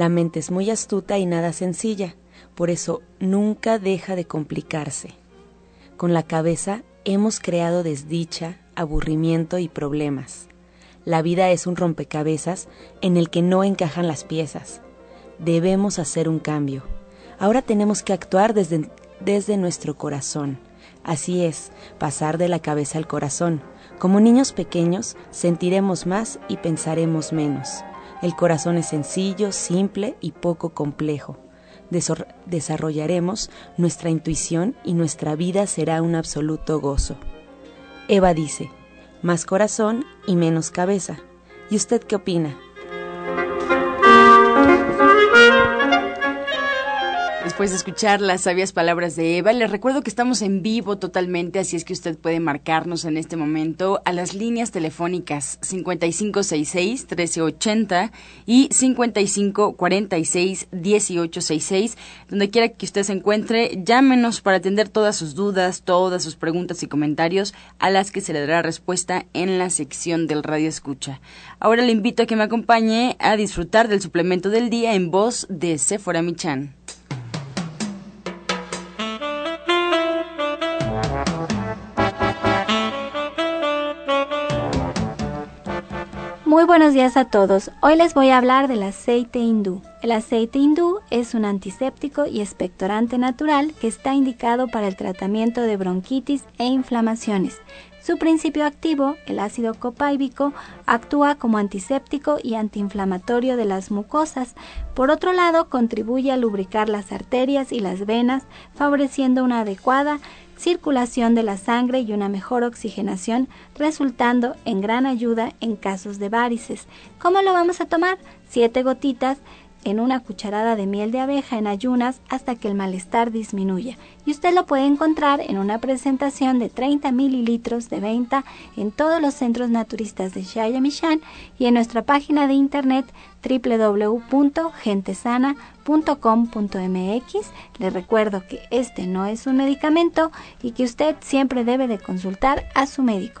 La mente es muy astuta y nada sencilla, por eso nunca deja de complicarse. Con la cabeza hemos creado desdicha, aburrimiento y problemas. La vida es un rompecabezas en el que no encajan las piezas. Debemos hacer un cambio. Ahora tenemos que actuar desde, desde nuestro corazón. Así es, pasar de la cabeza al corazón. Como niños pequeños, sentiremos más y pensaremos menos. El corazón es sencillo, simple y poco complejo. desarrollaremos nuestra intuición y nuestra vida será un absoluto gozo. Eva dice, más corazón y menos cabeza. ¿Y usted qué opina? Después de escuchar las sabias palabras de Eva, les recuerdo que estamos en vivo totalmente, así es que usted puede marcarnos en este momento a las líneas telefónicas 5566-1380 y 5546-1866. Donde quiera que usted se encuentre, llámenos para atender todas sus dudas, todas sus preguntas y comentarios, a las que se le dará respuesta en la sección del Radio Escucha. Ahora le invito a que me acompañe a disfrutar del suplemento del día en voz de Sephora Michan. Muy buenos días a todos. Hoy les voy a hablar del aceite hindú. El aceite hindú es un antiséptico y expectorante natural que está indicado para el tratamiento de bronquitis e inflamaciones. Su principio activo, el ácido copáibico, actúa como antiséptico y antiinflamatorio de las mucosas. Por otro lado, contribuye a lubricar las arterias y las venas, favoreciendo una adecuada circulación de la sangre y una mejor oxigenación, resultando en gran ayuda en casos de varices. ¿Cómo lo vamos a tomar? Siete gotitas en una cucharada de miel de abeja en ayunas hasta que el malestar disminuya. Y usted lo puede encontrar en una presentación de 30 mililitros de venta en todos los centros naturistas de Shayamishan y en nuestra página de internet www.gentesana.com.mx. Le recuerdo que este no es un medicamento y que usted siempre debe de consultar a su médico.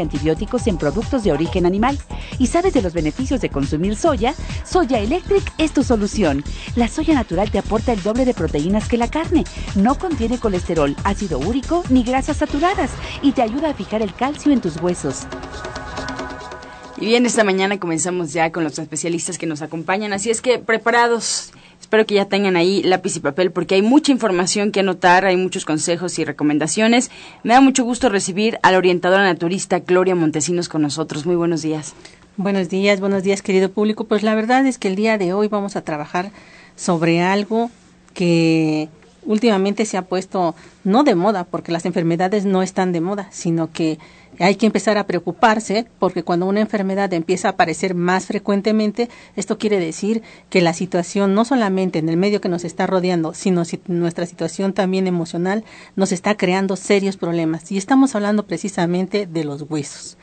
antibióticos en productos de origen animal y sabes de los beneficios de consumir soya, Soya Electric es tu solución. La soya natural te aporta el doble de proteínas que la carne. No contiene colesterol, ácido úrico ni grasas saturadas y te ayuda a fijar el calcio en tus huesos. Y bien, esta mañana comenzamos ya con los especialistas que nos acompañan, así es que preparados. Espero que ya tengan ahí lápiz y papel porque hay mucha información que anotar, hay muchos consejos y recomendaciones. Me da mucho gusto recibir a la orientadora naturista Gloria Montesinos con nosotros. Muy buenos días. Buenos días, buenos días querido público. Pues la verdad es que el día de hoy vamos a trabajar sobre algo que últimamente se ha puesto no de moda, porque las enfermedades no están de moda, sino que hay que empezar a preocuparse porque cuando una enfermedad empieza a aparecer más frecuentemente, esto quiere decir que la situación no solamente en el medio que nos está rodeando, sino si nuestra situación también emocional nos está creando serios problemas. Y estamos hablando precisamente de los huesos.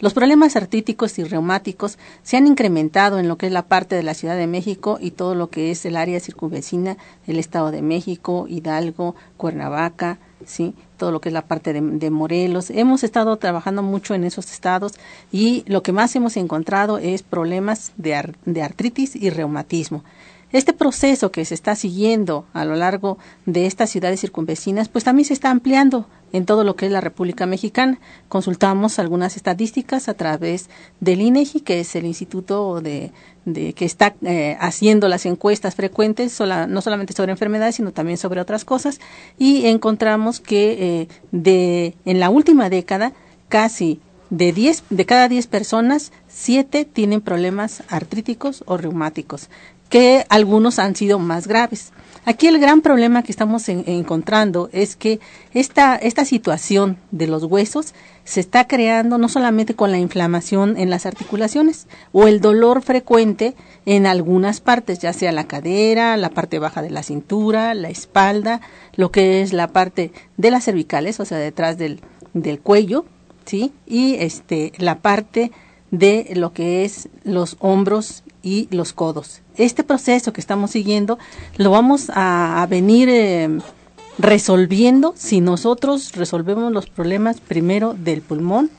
Los problemas artríticos y reumáticos se han incrementado en lo que es la parte de la Ciudad de México y todo lo que es el área circunvecina, el Estado de México, Hidalgo, Cuernavaca, sí, todo lo que es la parte de, Morelos. Hemos estado trabajando mucho en esos estados y lo que más hemos encontrado es problemas de, de artritis y reumatismo. Este proceso que se está siguiendo a lo largo de estas ciudades circunvecinas, pues también se está ampliando en todo lo que es la República Mexicana. Consultamos algunas estadísticas a través del INEGI, que es el instituto de, que está eh, haciendo las encuestas frecuentes, no solamente sobre enfermedades, sino también sobre otras cosas, y encontramos que eh, de, en la última década casi de, diez, de cada 10 personas, 7 tienen problemas artríticos o reumáticos, que algunos han sido más graves. Aquí el gran problema que estamos encontrando es que esta, esta situación de los huesos se está creando no solamente con la inflamación en las articulaciones o el dolor frecuente en algunas partes, ya sea la cadera, la parte baja de la cintura, la espalda, lo que es la parte de las cervicales, o sea, detrás del, del cuello, ¿sí? Y este, la parte de lo que es los hombros y los codos. Este proceso que estamos siguiendo lo vamos a, venir eh, resolviendo si nosotros resolvemos los problemas primero del pulmón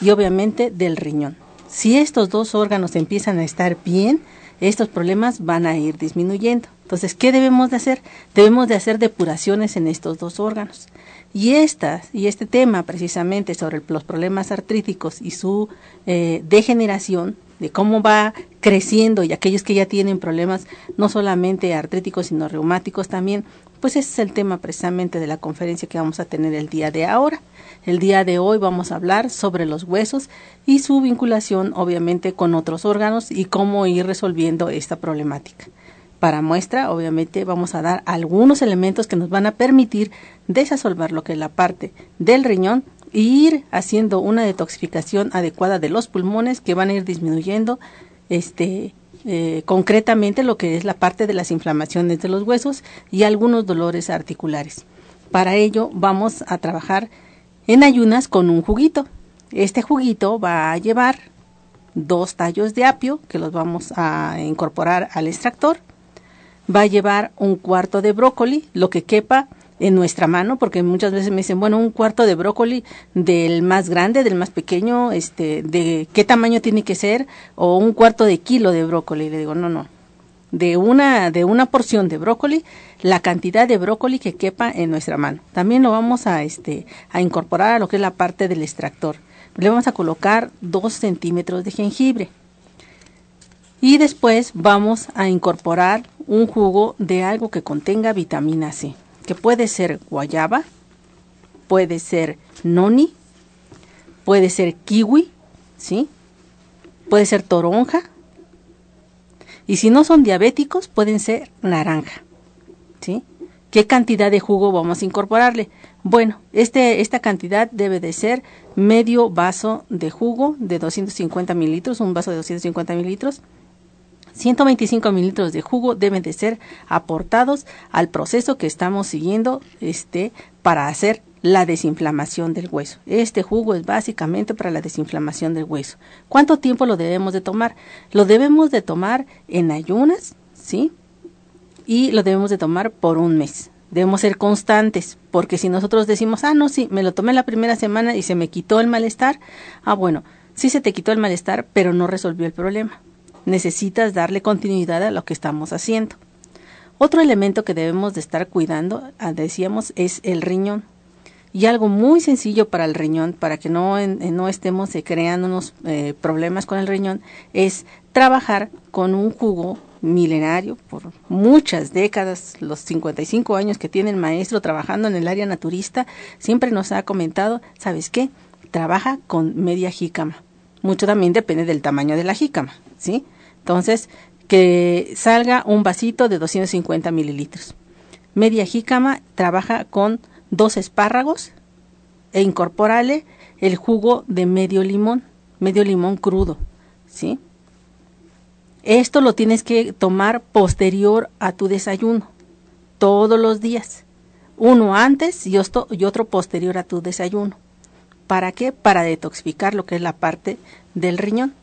y obviamente del riñón. Si estos dos órganos empiezan a estar bien, estos problemas van a ir disminuyendo. Entonces, ¿qué debemos de hacer? Debemos de hacer depuraciones en estos dos órganos. Y, estas, y este tema precisamente sobre los problemas artríticos y su eh, degeneración, de cómo va creciendo y aquellos que ya tienen problemas no solamente artríticos sino reumáticos también, pues ese es el tema precisamente de la conferencia que vamos a tener el día de ahora. El día de hoy vamos a hablar sobre los huesos y su vinculación obviamente con otros órganos y cómo ir resolviendo esta problemática. Para muestra, obviamente, vamos a dar algunos elementos que nos van a permitir desasolvar lo que es la parte del riñón ir haciendo una detoxificación adecuada de los pulmones que van a ir disminuyendo este eh, concretamente lo que es la parte de las inflamaciones de los huesos y algunos dolores articulares. Para ello vamos a trabajar en ayunas con un juguito. Este juguito va a llevar dos tallos de apio que los vamos a incorporar al extractor va a llevar un cuarto de brócoli, lo que quepa en nuestra mano, porque muchas veces me dicen, bueno, un cuarto de brócoli del más grande, del más pequeño, este, de qué tamaño tiene que ser, o un cuarto de kilo de brócoli. Y le digo, no, no, de una, de una porción de brócoli, la cantidad de brócoli que quepa en nuestra mano. También lo vamos a, este, a incorporar a lo que es la parte del extractor. Le vamos a colocar dos centímetros de jengibre. Y después vamos a incorporar un jugo de algo que contenga vitamina C, que puede ser guayaba, puede ser noni, puede ser kiwi, ¿sí? Puede ser toronja. Y si no son diabéticos, pueden ser naranja, ¿sí? ¿Qué cantidad de jugo vamos a incorporarle? Bueno, este, esta cantidad debe de ser medio vaso de jugo de 250 mililitros, un vaso de 250 mililitros, 125 mililitros de jugo deben de ser aportados al proceso que estamos siguiendo este, para hacer la desinflamación del hueso. Este jugo es básicamente para la desinflamación del hueso. ¿Cuánto tiempo lo debemos de tomar? Lo debemos de tomar en ayunas, ¿sí? Y lo debemos de tomar por un mes. Debemos ser constantes, porque si nosotros decimos, ah, no, sí, me lo tomé la primera semana y se me quitó el malestar, ah, bueno, sí se te quitó el malestar, pero no resolvió el problema necesitas darle continuidad a lo que estamos haciendo. Otro elemento que debemos de estar cuidando, ah, decíamos, es el riñón. Y algo muy sencillo para el riñón, para que no, no estemos eh, creando unos eh, problemas con el riñón, es trabajar con un jugo milenario por muchas décadas, los 55 años que tiene el maestro trabajando en el área naturista, siempre nos ha comentado, ¿sabes qué? Trabaja con media jícama. Mucho también depende del tamaño de la jícama, ¿sí? Entonces, que salga un vasito de 250 mililitros. Media jícama trabaja con dos espárragos e incorporale el jugo de medio limón, medio limón crudo, ¿sí? Esto lo tienes que tomar posterior a tu desayuno, todos los días. Uno antes y otro posterior a tu desayuno. ¿Para qué? Para detoxificar lo que es la parte del riñón.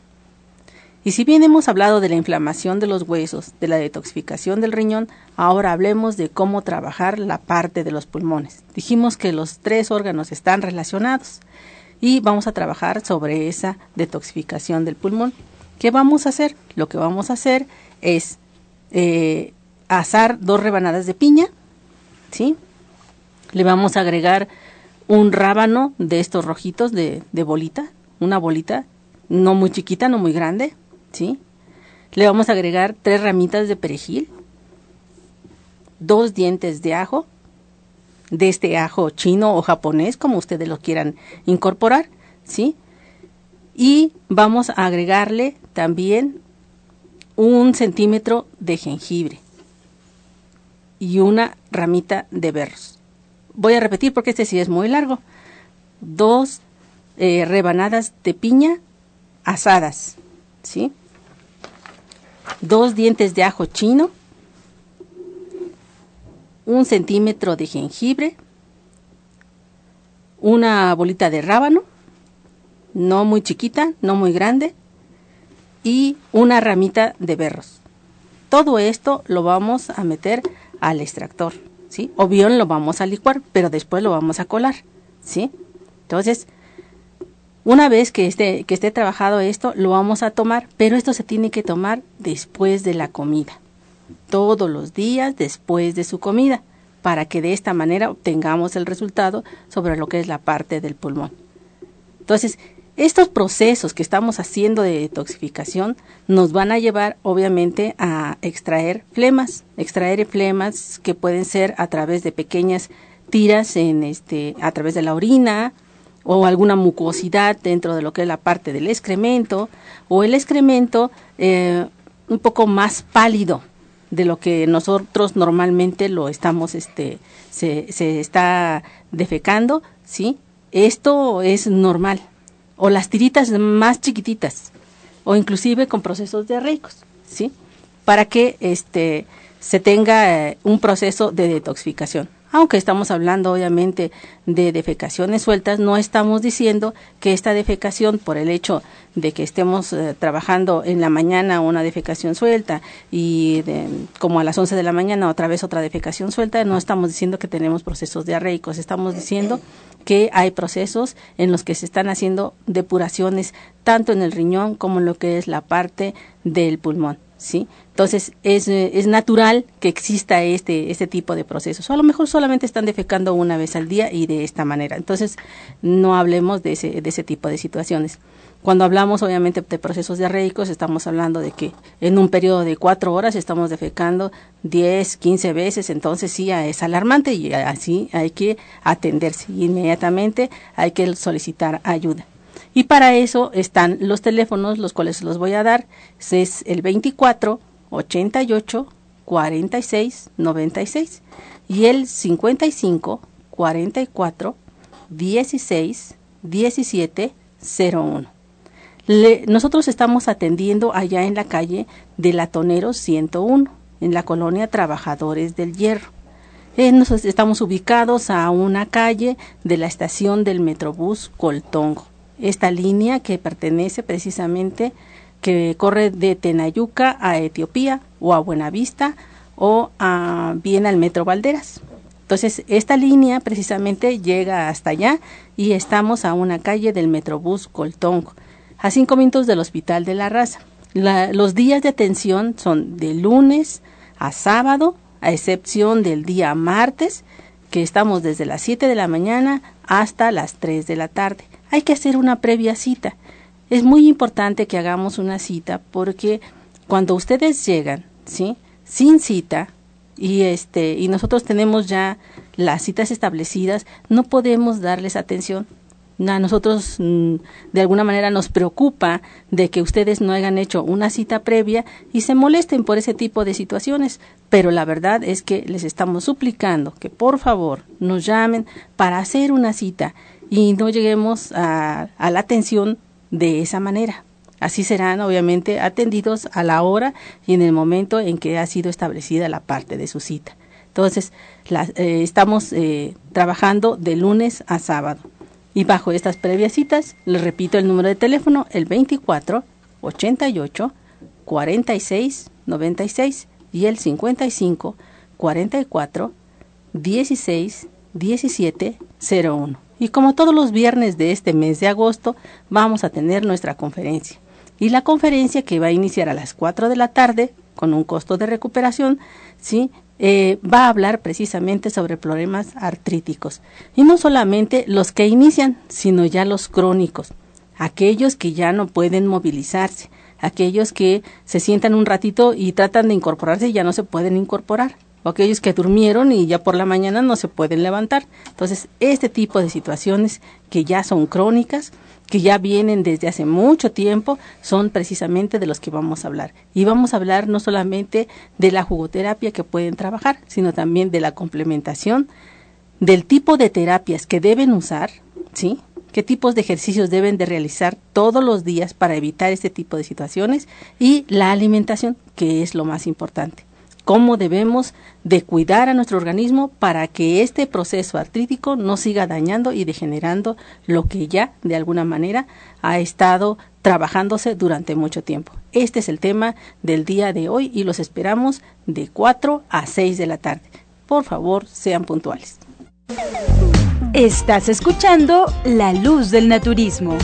Y si bien hemos hablado de la inflamación de los huesos, de la detoxificación del riñón, ahora hablemos de cómo trabajar la parte de los pulmones. Dijimos que los tres órganos están relacionados y vamos a trabajar sobre esa detoxificación del pulmón. ¿Qué vamos a hacer? Lo que vamos a hacer es eh, asar dos rebanadas de piña, ¿sí? Le vamos a agregar un rábano de estos rojitos de, de bolita, una bolita, no muy chiquita, no muy grande, ¿sí? Le vamos a agregar tres ramitas de perejil, dos dientes de ajo, de este ajo chino o japonés, como ustedes lo quieran incorporar, ¿sí? Y vamos a agregarle también un centímetro de jengibre y una ramita de berros. Voy a repetir porque este sí es muy largo. Dos eh, rebanadas de piña asadas, ¿sí? Dos dientes de ajo chino, un centímetro de jengibre, una bolita de rábano, no muy chiquita, no muy grande, y una ramita de berros. Todo esto lo vamos a meter al extractor, ¿sí? O bien lo vamos a licuar, pero después lo vamos a colar, ¿sí? Entonces, una vez que esté, que esté trabajado esto, lo vamos a tomar, pero esto se tiene que tomar después de la comida todos los días después de su comida, para que de esta manera obtengamos el resultado sobre lo que es la parte del pulmón. Entonces, estos procesos que estamos haciendo de detoxificación nos van a llevar obviamente a extraer flemas, extraer flemas que pueden ser a través de pequeñas tiras en este a través de la orina o alguna mucosidad dentro de lo que es la parte del excremento o el excremento eh, un poco más pálido de lo que nosotros normalmente lo estamos, este, se, se está defecando, ¿sí? Esto es normal. O las tiritas más chiquititas, o inclusive con procesos diarreicos, ¿sí? Para que este, se tenga eh, un proceso de detoxificación aunque estamos hablando obviamente de defecaciones sueltas, no estamos diciendo que esta defecación, por el hecho de que estemos eh, trabajando en la mañana una defecación suelta y como a las 11 de la mañana otra vez otra defecación suelta, no estamos diciendo que tenemos procesos diarreicos, estamos diciendo que hay procesos en los que se están haciendo depuraciones tanto en el riñón como en lo que es la parte del pulmón. ¿Sí? Entonces es, eh, es natural que exista este, este tipo de procesos. A lo mejor solamente están defecando una vez al día y de esta manera. Entonces no hablemos de ese, de ese tipo de situaciones. Cuando hablamos obviamente de procesos diarreicos, estamos hablando de que en un periodo de cuatro horas estamos defecando 10, 15 veces, entonces sí es alarmante y así hay que atenderse. Inmediatamente hay que solicitar ayuda. Y para eso están los teléfonos, los cuales los voy a dar. Es el 24 88 46 96 y el 55 44 16 17 01. nosotros estamos atendiendo allá en la calle de Latonero 101, en la colonia Trabajadores del Hierro. Eh, estamos ubicados a una calle de la estación del Metrobús Coltongo esta línea que pertenece precisamente, que corre de Tenayuca a Etiopía o a Buenavista o a, bien al Metro Valderas. Entonces, esta línea precisamente llega hasta allá y estamos a una calle del Metrobús Coltongo, a cinco minutos del Hospital de la Raza. los días de atención son de lunes a sábado, a excepción del día martes, que estamos desde las 7 de la mañana hasta las 3 de la tarde hay que hacer una previa cita. Es muy importante que hagamos una cita porque cuando ustedes llegan, ¿sí? Sin cita y este y nosotros tenemos ya las citas establecidas, no podemos darles atención. A nosotros mm, de alguna manera nos preocupa de que ustedes no hayan hecho una cita previa y se molesten por ese tipo de situaciones, pero la verdad es que les estamos suplicando que por favor nos llamen para hacer una cita y no lleguemos a, la atención de esa manera. Así serán obviamente atendidos a la hora y en el momento en que ha sido establecida la parte de su cita. Entonces, eh, estamos eh, trabajando de lunes a sábado. Y bajo estas previas citas, les repito el número de teléfono, el 24 88 46 96 y el 55 44 16 17 01. Y como todos los viernes de este mes de agosto, vamos a tener nuestra conferencia. Y la conferencia que va a iniciar a las 4 de la tarde, con un costo de recuperación, ¿sí? Eh, va a hablar precisamente sobre problemas artríticos. Y no solamente los que inician, sino ya los crónicos, aquellos que ya no pueden movilizarse, aquellos que se sientan un ratito y tratan de incorporarse y ya no se pueden incorporar, aquellos que durmieron y ya por la mañana no se pueden levantar. Entonces, este tipo de situaciones que ya son crónicas, que ya vienen desde hace mucho tiempo, son precisamente de los que vamos a hablar. Y vamos a hablar no solamente de la jugoterapia que pueden trabajar, sino también de la complementación, del tipo de terapias que deben usar, ¿sí? qué tipos de ejercicios deben de realizar todos los días para evitar este tipo de situaciones y la alimentación, que es lo más importante. Cómo debemos de cuidar a nuestro organismo para que este proceso artrítico no siga dañando y degenerando lo que ya de alguna manera ha estado trabajándose durante mucho tiempo. Este es el tema del día de hoy y los esperamos de 4 a 6 de la tarde. Por favor, sean puntuales. Estás escuchando La Luz del Naturismo.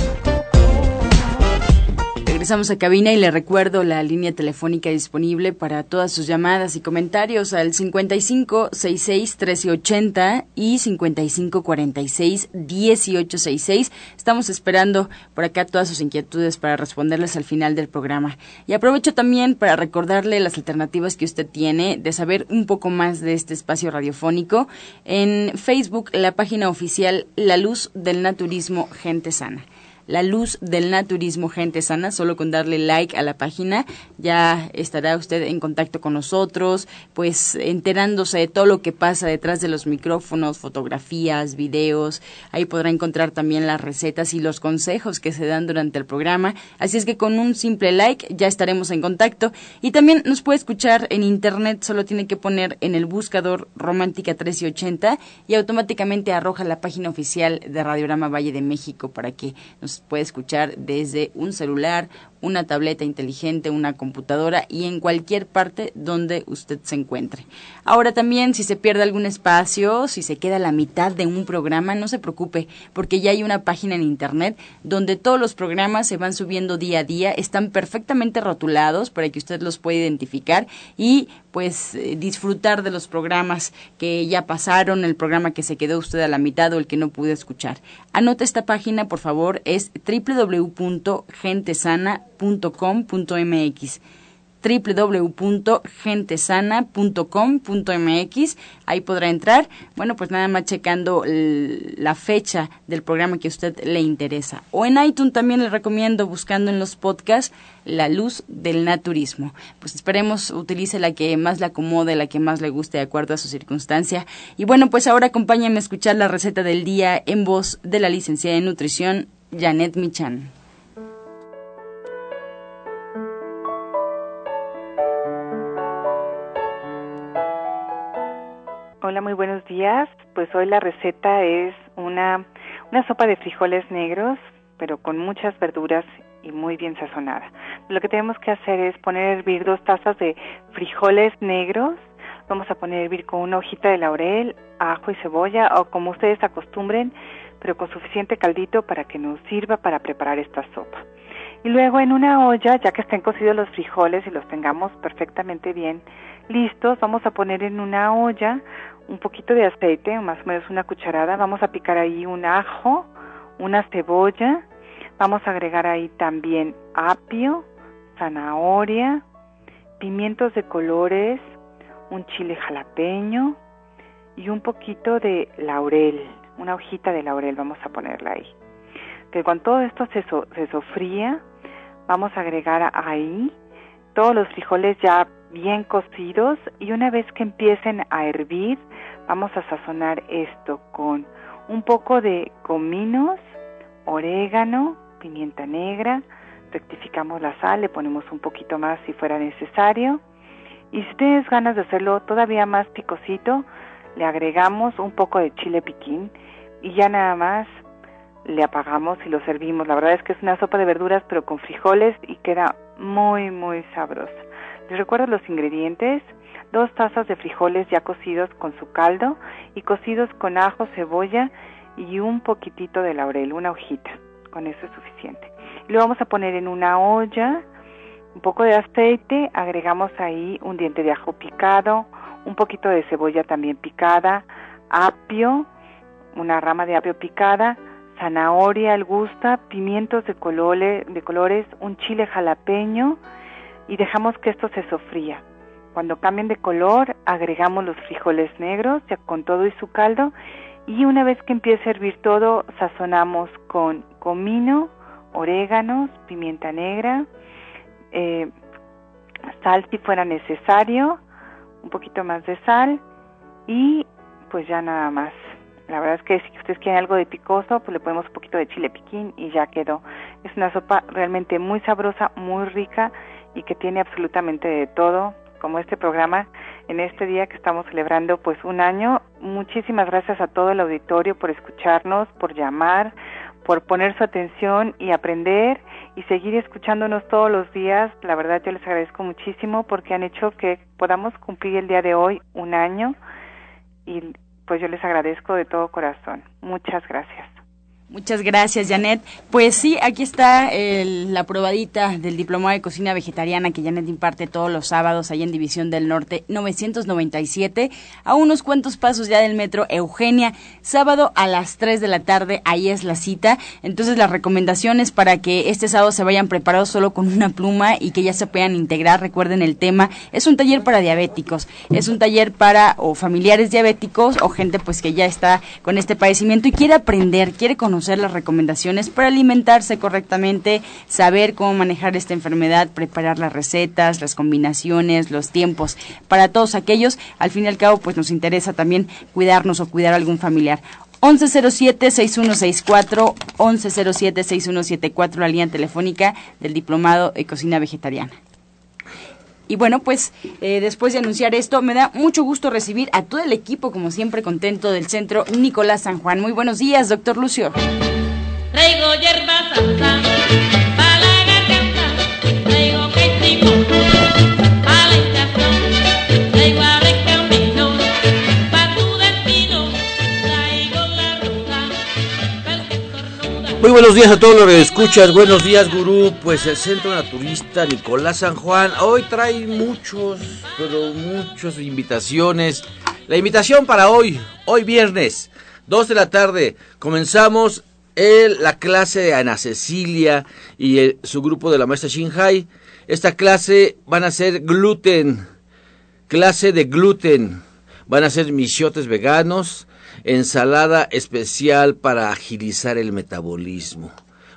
Regresamos a cabina y le recuerdo la línea telefónica disponible para todas sus llamadas y comentarios al 55 66 1380 y 55 46 1866. Estamos esperando por acá todas sus inquietudes para responderles al final del programa. Y aprovecho también para recordarle las alternativas que usted tiene de saber un poco más de este espacio radiofónico. En Facebook, la página oficial La Luz del Naturismo Gente Sana la luz del naturismo gente sana, solo con darle like a la página ya estará usted en contacto con nosotros, pues enterándose de todo lo que pasa detrás de los micrófonos, fotografías, videos, ahí podrá encontrar también las recetas y los consejos que se dan durante el programa, así es que con un simple like ya estaremos en contacto. Y también nos puede escuchar en internet, solo tiene que poner en el buscador Romántica 1380 y automáticamente arroja la página oficial de Radiograma Valle de México para que nos puede escuchar desde un celular, una tableta inteligente, una computadora y en cualquier parte donde usted se encuentre. Ahora también, si se pierde algún espacio, si se queda la mitad de un programa, no se preocupe, porque ya hay una página en Internet donde todos los programas se van subiendo día a día, están perfectamente rotulados para que usted los pueda identificar y pues eh, disfrutar de los programas que ya pasaron, el programa que se quedó usted a la mitad o el que no pudo escuchar. Anote esta página, por favor, es www.gentesana.com.mx www.gentesana.com.mx. Ahí podrá entrar. Bueno, pues nada más checando la fecha del programa que a usted le interesa. O en iTunes también le recomiendo buscando en los podcasts La Luz del Naturismo. Pues esperemos utilice la que más le acomode, la que más le guste de acuerdo a su circunstancia. Y bueno, pues ahora acompáñenme a escuchar la receta del día en voz de la licenciada en nutrición Janet Michan. Hola, muy buenos días. Pues hoy la receta es una, una sopa de frijoles negros, pero con muchas verduras y muy bien sazonada. Lo que tenemos que hacer es poner a hervir dos tazas de frijoles negros. Vamos a poner a hervir con una hojita de laurel, ajo y cebolla, o como ustedes acostumbren, pero con suficiente caldito para que nos sirva para preparar esta sopa. Y luego en una olla, ya que estén cocidos los frijoles y los tengamos perfectamente bien listos, vamos a poner en una olla un poquito de aceite, más o menos una cucharada, vamos a picar ahí un ajo, una cebolla, vamos a agregar ahí también apio, zanahoria, pimientos de colores, un chile jalapeño y un poquito de laurel, una hojita de laurel vamos a ponerla ahí. Que cuando todo esto se, se sofría, vamos a agregar ahí todos los frijoles ya bien cocidos y una vez que empiecen a hervir, vamos a sazonar esto con un poco de cominos, orégano, pimienta negra, rectificamos la sal, le ponemos un poquito más si fuera necesario. Y si tienes ganas de hacerlo todavía más picosito, le agregamos un poco de chile piquín y ya nada más le apagamos y lo servimos. La verdad es que es una sopa de verduras pero con frijoles y queda muy muy sabrosa. Les recuerdo los ingredientes. Dos tazas de frijoles ya cocidos con su caldo y cocidos con ajo, cebolla y un poquitito de laurel, una hojita. Con eso es suficiente. lo vamos a poner en una olla, un poco de aceite, agregamos ahí un diente de ajo picado, un poquito de cebolla también picada, apio, una rama de apio picada, zanahoria al gusto, pimientos de, de colores, un chile jalapeño y dejamos que esto se sofría. Cuando cambien de color, agregamos los frijoles negros ya con todo y su caldo y una vez que empiece a hervir todo, sazonamos con comino, oréganos, pimienta negra, eh, sal si fuera necesario, un poquito más de sal y pues ya nada más. La verdad es que si ustedes quieren algo de picoso, pues le ponemos un poquito de chile piquín y ya quedó. Es una sopa realmente muy sabrosa, muy rica y que tiene absolutamente de todo, como este programa en este día que estamos celebrando pues un año. Muchísimas gracias a todo el auditorio por escucharnos, por llamar, por poner su atención y aprender y seguir escuchándonos todos los días. La verdad yo les agradezco muchísimo porque han hecho que podamos cumplir el día de hoy un año y pues yo les agradezco de todo corazón. Muchas gracias. Muchas gracias, Janet. Pues sí, aquí está la probadita del Diplomado de Cocina Vegetariana que Janet imparte todos los sábados ahí en División del Norte 997, a unos cuantos pasos ya del metro Eugenia, sábado a las 3 de la tarde, ahí es la cita. Entonces las recomendaciones para que este sábado se vayan preparados solo con una pluma y que ya se puedan integrar, recuerden el tema, es un taller para diabéticos, es un taller para o familiares diabéticos o gente pues que ya está con este padecimiento y quiere aprender, quiere conocer las recomendaciones para alimentarse correctamente, saber cómo manejar esta enfermedad, preparar las recetas, las combinaciones, los tiempos. Para todos aquellos, al fin y al cabo, pues nos interesa también cuidarnos o cuidar a algún familiar. 1107-6164, 1107-6174, la línea telefónica del Diplomado de Cocina Vegetariana. Y bueno, pues eh, después de anunciar esto, me da mucho gusto recibir a todo el equipo, como siempre, contento del centro Nicolás San Juan. Muy buenos días, doctor Lucio. Muy buenos días a todos los que escuchas. Buenos días, gurú. Pues el Centro Naturista Nicolás San Juan hoy trae muchos, pero muchas invitaciones. La invitación para hoy, hoy viernes, 2 de la tarde, comenzamos el, la clase de Ana Cecilia y su grupo de la maestra Shinhai. Esta clase van a ser gluten, clase de gluten. Van a ser misiotes veganos, ensalada especial para agilizar el metabolismo.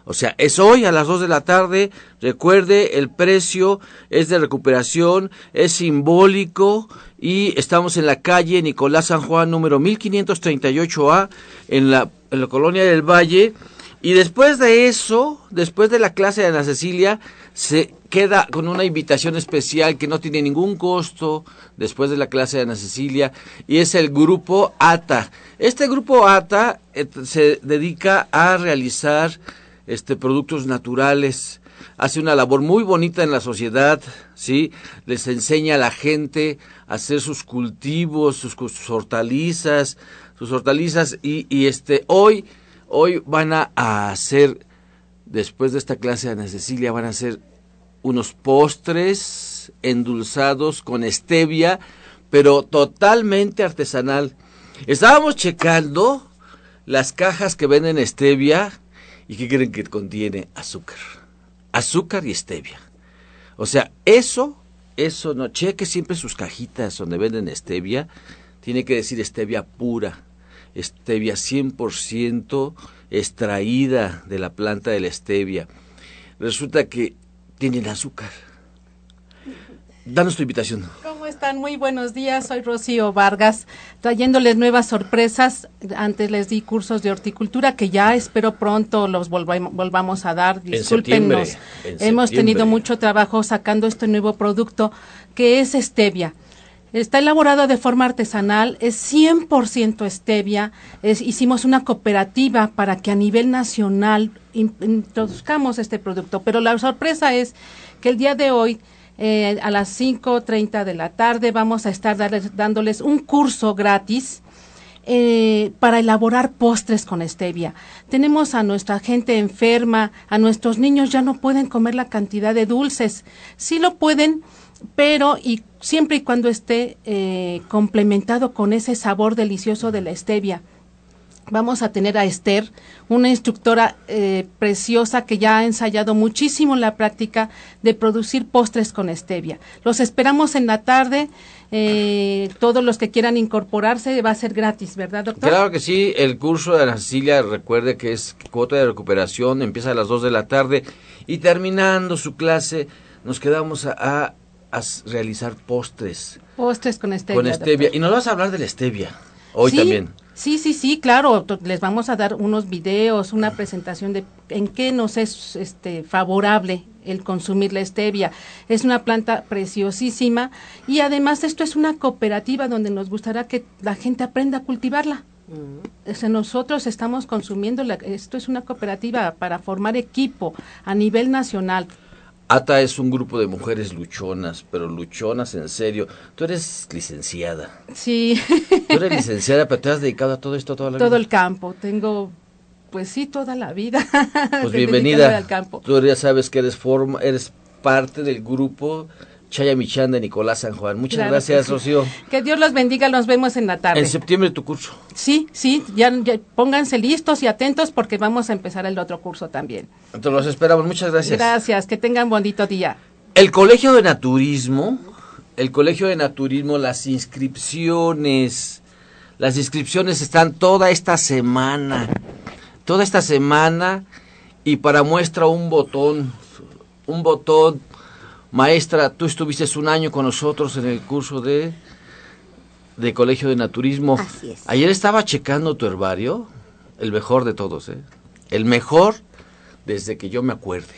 O sea, es hoy a las 2 de la tarde. Recuerde, el precio es de recuperación, es simbólico y estamos en la calle Nicolás San Juan número 1538A en la, en la colonia del Valle. Y después de eso, después de la clase de Ana Cecilia, se queda con una invitación especial que no tiene ningún costo después de la clase de Ana Cecilia y es el grupo ATA. Este grupo ATA eh, se dedica a realizar este productos naturales, hace una labor muy bonita en la sociedad, ¿sí? Les enseña a la gente a hacer sus cultivos, sus, hortalizas, sus hortalizas y, y, este hoy hoy van a hacer después de esta clase de Ana Cecilia van a hacer unos postres endulzados con stevia, pero totalmente artesanal. Estábamos checando las cajas que venden stevia y que creen que contiene azúcar. Azúcar y stevia. O sea, eso, eso no, cheque siempre sus cajitas donde venden stevia, tiene que decir stevia pura, stevia 100% extraída de la planta de la stevia. Resulta que tienen azúcar. Danos tu invitación. ¿Cómo están? Muy buenos días. Soy Rocío Vargas, trayéndoles nuevas sorpresas. Antes les di cursos de horticultura que ya espero pronto los volvamos a dar. Discúlpenos. Hemos tenido mucho trabajo sacando este nuevo producto que es stevia. Está elaborado de forma artesanal, es 100% stevia. hicimos una cooperativa para que a nivel nacional introduzcamos este producto. Pero la sorpresa es que el día de hoy, eh, a las 5.30 de la tarde, vamos a estar dándoles un curso gratis eh, para elaborar postres con stevia. Tenemos a nuestra gente enferma, a nuestros niños ya no pueden comer la cantidad de dulces. Sí lo pueden, pero y siempre y cuando esté eh, complementado con ese sabor delicioso de la stevia. Vamos a tener a Esther, una instructora eh, preciosa que ya ha ensayado muchísimo la práctica de producir postres con stevia. Los esperamos en la tarde. Eh, todos los que quieran incorporarse va a ser gratis, ¿verdad, doctor? Claro que sí. El curso de Ana Cecilia, recuerde que es cuota de recuperación, empieza a las 2 de la tarde y terminando su clase nos quedamos a, realizar postres. Postres con stevia. Con stevia. Y nos vas a hablar de la stevia hoy también. Sí, sí, sí, claro. Les vamos a dar unos videos, una presentación de en qué nos es este favorable el consumir la stevia. Es una planta preciosísima y además esto es una cooperativa donde nos gustará que la gente aprenda a cultivarla. Mm. nosotros estamos consumiendo, esto es una cooperativa para formar equipo a nivel nacional. ATA es un grupo de mujeres luchonas, pero luchonas en serio. Tú eres licenciada. Sí. Tú eres licenciada, pero te has dedicado a todo esto toda la vida. Todo el campo. Tengo, pues sí, toda la vida. Pues bienvenida. Al campo. Tú ya sabes que eres, forma, eres parte del grupo Chaya Michan de Nicolás San Juan. Muchas gracias, Rocío. Que Dios los bendiga, nos vemos en la tarde. En septiembre tu curso. Sí, sí, ya, pónganse listos y atentos porque vamos a empezar el otro curso también. Entonces los esperamos, muchas gracias. Gracias, que tengan bonito día. El Colegio de Naturismo, el Colegio de Naturismo, las inscripciones, las inscripciones están toda esta semana, toda esta semana y para muestra un botón, un botón Maestra, tú estuviste un año con nosotros en el curso de, de Colegio de Naturismo. Así es. Ayer estaba checando tu herbario, el mejor de todos, ¿eh? El mejor desde que yo me acuerde.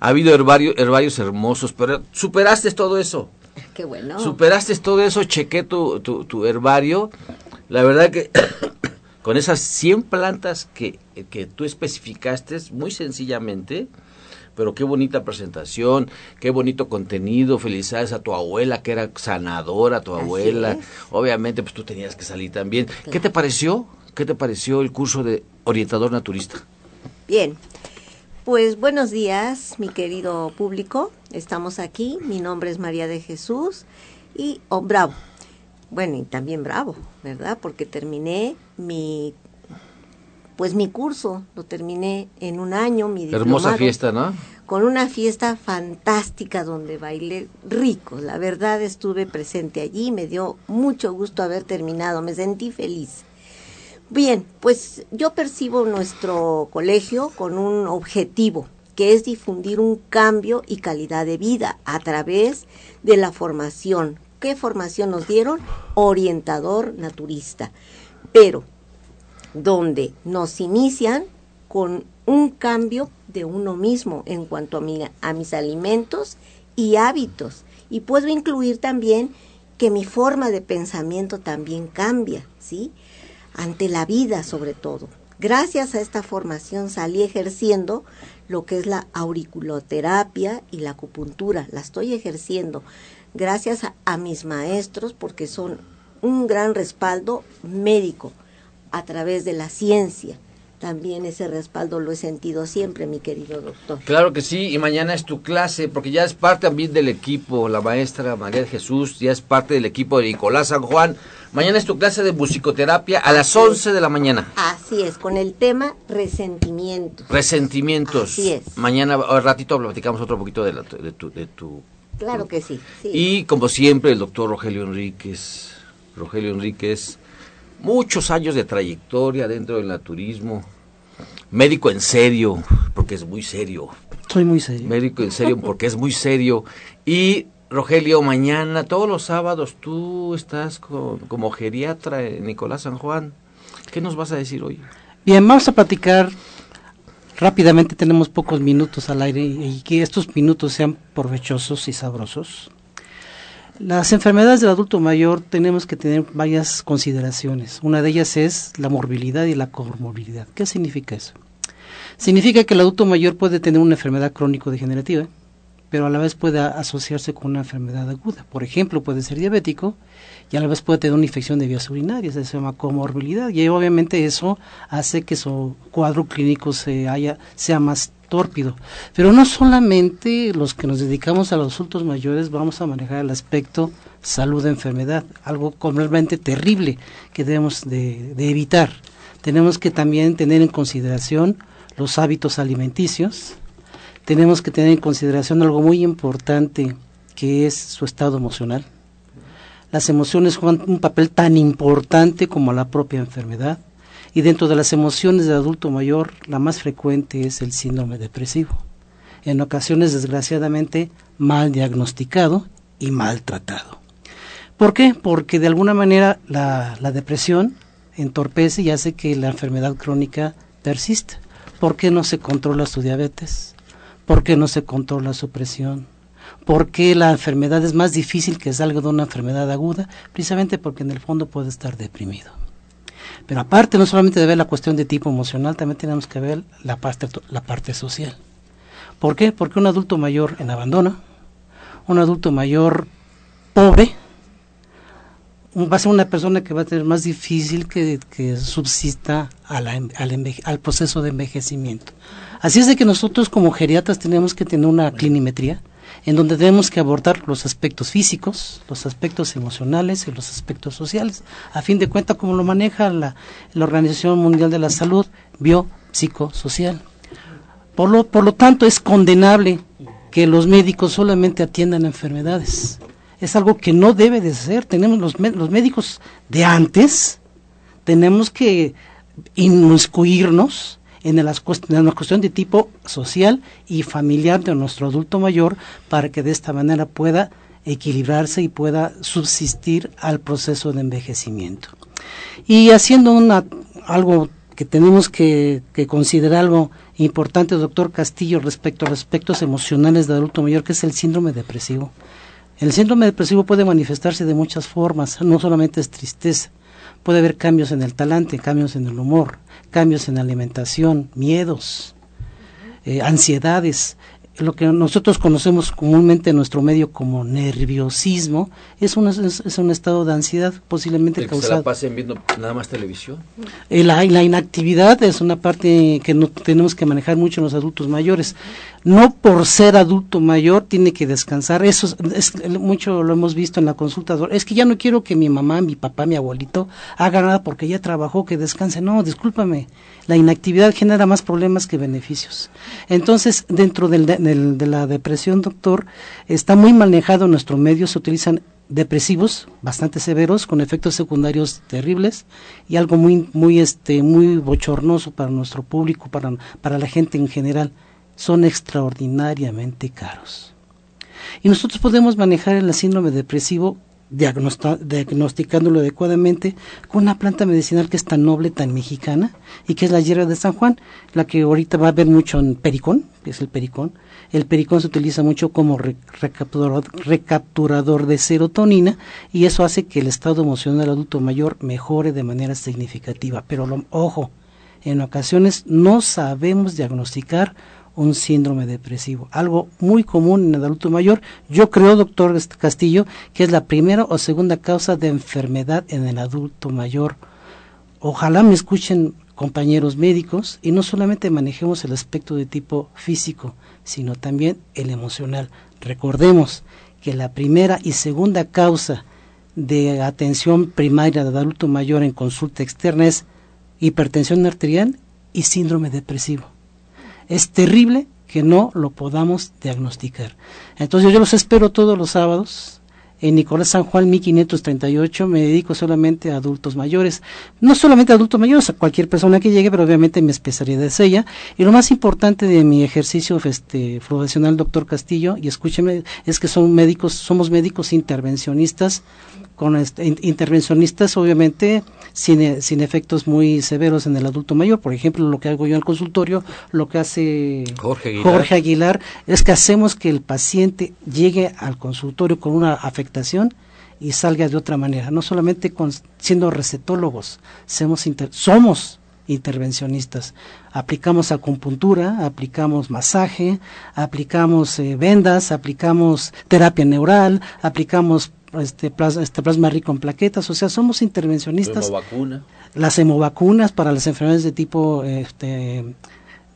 Ha habido herbarios hermosos, pero superaste todo eso. Qué bueno. Superaste todo eso, chequé tu, tu, tu herbario. La verdad que con esas 100 plantas que, que tú especificaste muy sencillamente, pero qué bonita presentación, qué bonito contenido, felicidades a tu abuela que era sanadora, tu abuela, obviamente pues tú tenías que salir también. ¿Qué te pareció? ¿Qué te pareció el curso de orientador naturista? Bien, pues buenos días, mi querido público. Estamos aquí. Mi nombre es María de Jesús y oh, bravo. Bueno, y también bravo, ¿verdad? Porque terminé mi pues mi curso lo terminé en un año, mi Hermosa fiesta, ¿no? Con una fiesta fantástica donde bailé rico. La verdad estuve presente allí, me dio mucho gusto haber terminado, me sentí feliz. Bien, pues yo percibo nuestro colegio con un objetivo, que es difundir un cambio y calidad de vida a través de la formación. ¿Qué formación nos dieron? Orientador naturista. Pero donde nos inician con un cambio de uno mismo en cuanto a, a mis alimentos y hábitos. Y puedo incluir también que mi forma de pensamiento también cambia, ¿sí? Ante la vida sobre todo. Gracias a esta formación salí ejerciendo lo que es la auriculoterapia y la acupuntura. La estoy ejerciendo gracias a mis maestros porque son un gran respaldo médico a través de la ciencia. También ese respaldo lo he sentido siempre, mi querido doctor. Claro que sí, y mañana es tu clase, porque ya es parte también del equipo, la maestra María Jesús, ya es parte del equipo de Nicolás San Juan. Mañana es tu clase de musicoterapia a las 11 de la mañana. Así es, con el tema resentimientos. Resentimientos. Así es. Mañana, al ratito, platicamos otro poquito de, de, tu, de tu... Claro que sí, sí. Y como siempre, el doctor Rogelio Enríquez. Rogelio Enríquez muchos años de trayectoria dentro del naturismo, médico en serio, porque es muy serio. Soy muy serio. Médico en serio, porque es muy serio. Y Rogelio, mañana, todos los sábados, tú estás como geriatra en Nicolás San Juan. ¿Qué nos vas a decir hoy? Bien, vamos a platicar rápidamente, tenemos pocos minutos al aire y que estos minutos sean provechosos y sabrosos. Las enfermedades del adulto mayor tenemos que tener varias consideraciones. Una de ellas es la morbilidad y la comorbilidad. ¿Qué significa eso? Significa que el adulto mayor puede tener una enfermedad crónico-degenerativa, pero a la vez puede asociarse con una enfermedad aguda. Por ejemplo, puede ser diabético y a la vez puede tener una infección de vías urinarias, eso se llama comorbilidad. Y obviamente eso hace que su cuadro clínico se haya, sea más tórpido. Pero no solamente los que nos dedicamos a los adultos mayores vamos a manejar el aspecto salud-enfermedad, algo completamente terrible que debemos de, evitar. Tenemos que también tener en consideración los hábitos alimenticios, tenemos que tener en consideración algo muy importante que es su estado emocional. Las emociones juegan un papel tan importante como la propia enfermedad y dentro de las emociones del adulto mayor la más frecuente es el síndrome depresivo. En ocasiones desgraciadamente mal diagnosticado y mal tratado. ¿Por qué? Porque de alguna manera la, la depresión entorpece y hace que la enfermedad crónica persista. ¿Por qué no se controla su diabetes? ¿Por qué no se controla su presión? ¿Por qué la enfermedad es más difícil que salga de una enfermedad aguda? Precisamente porque en el fondo puede estar deprimido. Pero aparte, no solamente de ver la cuestión de tipo emocional, también tenemos que ver la parte, la parte social. ¿Por qué? Porque un adulto mayor en abandono, un adulto mayor pobre, va a ser una persona que va a tener más difícil que, que subsista al, al proceso de envejecimiento. Así es de que nosotros como geriatras tenemos que tener una clinimetría en donde tenemos que abordar los aspectos físicos, los aspectos emocionales y los aspectos sociales. A fin de cuentas, como lo maneja la, Organización Mundial de la Salud, biopsicosocial. Por lo, por lo tanto, es condenable que los médicos solamente atiendan enfermedades es algo que no debe de ser. Tenemos los médicos de antes, tenemos que inmiscuirnos en la, en la cuestión de tipo social y familiar de nuestro adulto mayor para que de esta manera pueda equilibrarse y pueda subsistir al proceso de envejecimiento. Y haciendo algo que tenemos que, considerar algo importante, doctor Castillo, respecto a aspectos emocionales del adulto mayor, que es el síndrome depresivo. El síndrome depresivo puede manifestarse de muchas formas, no solamente es tristeza, puede haber cambios en el talante, cambios en el humor, cambios en la alimentación, miedos, eh, ansiedades, lo que nosotros conocemos comúnmente en nuestro medio como nerviosismo es un, es, un estado de ansiedad posiblemente ¿El causado. ¿Se la pasen viendo nada más televisión? La, la, inactividad es una parte que no tenemos que manejar mucho en los adultos mayores. No por ser adulto mayor tiene que descansar. Eso es, es, mucho lo hemos visto en la consulta. Es que ya no quiero que mi mamá, mi papá, mi abuelito haga nada porque ya trabajó, que descanse. No, discúlpame. La inactividad genera más problemas que beneficios. Entonces, dentro del, de la depresión, doctor, está muy manejado en nuestro medio. Se utilizan depresivos bastante severos con efectos secundarios terribles y algo muy muy este muy bochornoso para nuestro público para para la gente en general son extraordinariamente caros y nosotros podemos manejar el síndrome depresivo diagnosticándolo adecuadamente con una planta medicinal que es tan noble, tan mexicana, y que es la hierba de San Juan, la que ahorita va a ver mucho en pericón, que es el pericón. El pericón se utiliza mucho como re recapturador, recapturador de serotonina y eso hace que el estado emocional del adulto mayor mejore de manera significativa. Pero lo, ojo, en ocasiones no sabemos diagnosticar un síndrome depresivo, algo muy común en el adulto mayor. Yo creo, doctor Castillo, que es la primera o segunda causa de enfermedad en el adulto mayor. Ojalá me escuchen compañeros médicos y no solamente manejemos el aspecto de tipo físico, sino también el emocional. Recordemos que la primera y segunda causa de atención primaria del adulto mayor en consulta externa es hipertensión arterial y síndrome depresivo es terrible que no lo podamos diagnosticar. Entonces yo los espero todos los sábados. En Nicolás San Juan 1538 me dedico solamente a adultos mayores. No solamente a adultos mayores, a cualquier persona que llegue, pero obviamente mi especialidad es ella. Y lo más importante de mi ejercicio este, profesional, doctor Castillo, y escúcheme, es que son médicos, somos médicos intervencionistas con este, intervencionistas obviamente sin, sin, efectos muy severos en el adulto mayor. Por ejemplo, lo que hago yo en el consultorio, lo que hace Jorge Jorge Aguilar es que hacemos que el paciente llegue al consultorio con una afectación y salga de otra manera, no solamente con, siendo recetólogos, somos, somos intervencionistas. Aplicamos acupuntura, aplicamos masaje, aplicamos eh, vendas, aplicamos terapia neural, aplicamos este plasma, este plasma rico en plaquetas, o sea, somos intervencionistas. Las hemovacunas para las enfermedades de tipo este,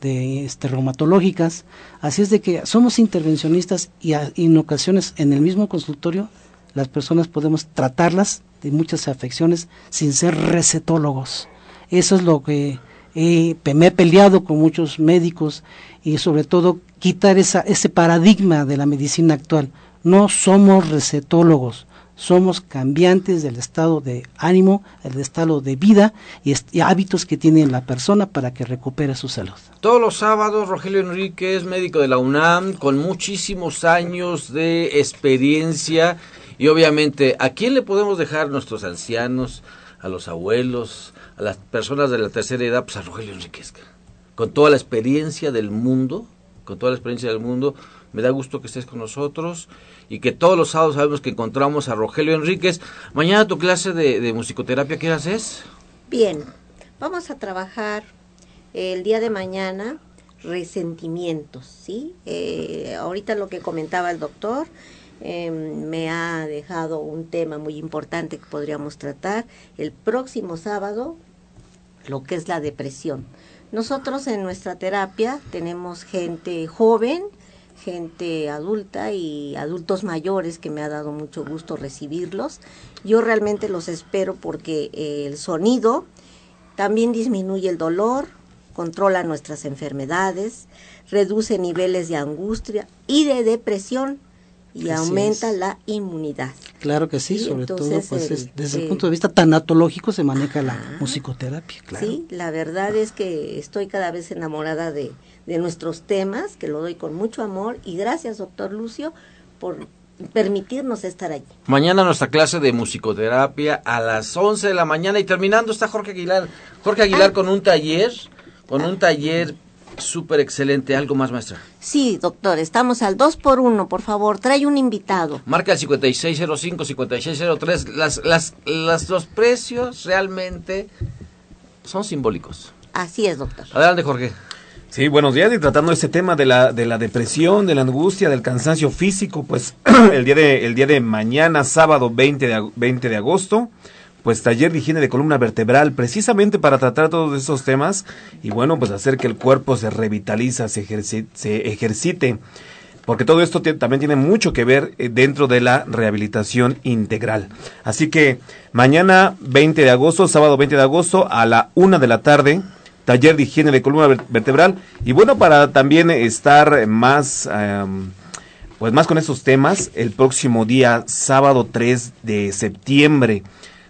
de este, reumatológicas. Así es de que somos intervencionistas y, y en ocasiones en el mismo consultorio las personas podemos tratarlas de muchas afecciones sin ser recetólogos. Eso es lo que me he peleado con muchos médicos y sobre todo quitar esa, ese paradigma de la medicina actual. No somos recetólogos, somos cambiantes del estado de ánimo, el estado de vida y, hábitos que tiene la persona para que recupere su salud. Todos los sábados, Rogelio Enríquez, médico de la UNAM, con muchísimos años de experiencia y obviamente, ¿a quién le podemos dejar nuestros ancianos, a los abuelos, a las personas de la tercera edad? Pues a Rogelio Enríquez. Con toda la experiencia del mundo, con toda la experiencia del mundo, me da gusto que estés con nosotros y que todos los sábados sabemos que encontramos a Rogelio Enríquez. Mañana tu clase de, musicoterapia, ¿qué haces? Bien, vamos a trabajar el día de mañana resentimientos, ¿sí? Eh, ahorita lo que comentaba el doctor, Em, me ha dejado un tema muy importante que podríamos tratar el próximo sábado, lo que es la depresión. Nosotros en nuestra terapia tenemos gente joven, gente adulta y adultos mayores que me ha dado mucho gusto recibirlos. Yo realmente los espero porque el sonido también disminuye el dolor, controla nuestras enfermedades, reduce niveles de angustia y de depresión y aumenta la inmunidad. Claro que sí, sobre todo pues desde el punto de vista tanatológico se maneja la musicoterapia. Claro. Sí, la verdad es que estoy cada vez enamorada de, de nuestros temas, que lo doy con mucho amor y gracias doctor Lucio por permitirnos estar allí. Mañana nuestra clase de musicoterapia a las 11 de la mañana y terminando está Jorge Aguilar. Jorge Aguilar ah. con un taller, con un taller Súper excelente. ¿Algo más, maestra? Sí, doctor. Estamos al 2 por 1 Por favor, trae un invitado. Marca el 5605, 5603. Las, las, las, los precios realmente son simbólicos. Así es, doctor. Adelante, Jorge. Sí, buenos días. Y tratando este tema de la, de la depresión, de la angustia, del cansancio físico, pues el día de, el día de mañana, sábado 20 de, 20 de agosto, pues taller de higiene de columna vertebral, precisamente para tratar todos esos temas y bueno, pues hacer que el cuerpo se revitaliza, se, ejercite, porque todo esto también tiene mucho que ver eh, dentro de la rehabilitación integral. Así que mañana 20 de agosto, sábado 20 de agosto a la una de la tarde, taller de higiene de columna vertebral y bueno, para también estar más... pues más con esos temas, el próximo día, sábado 3 de septiembre,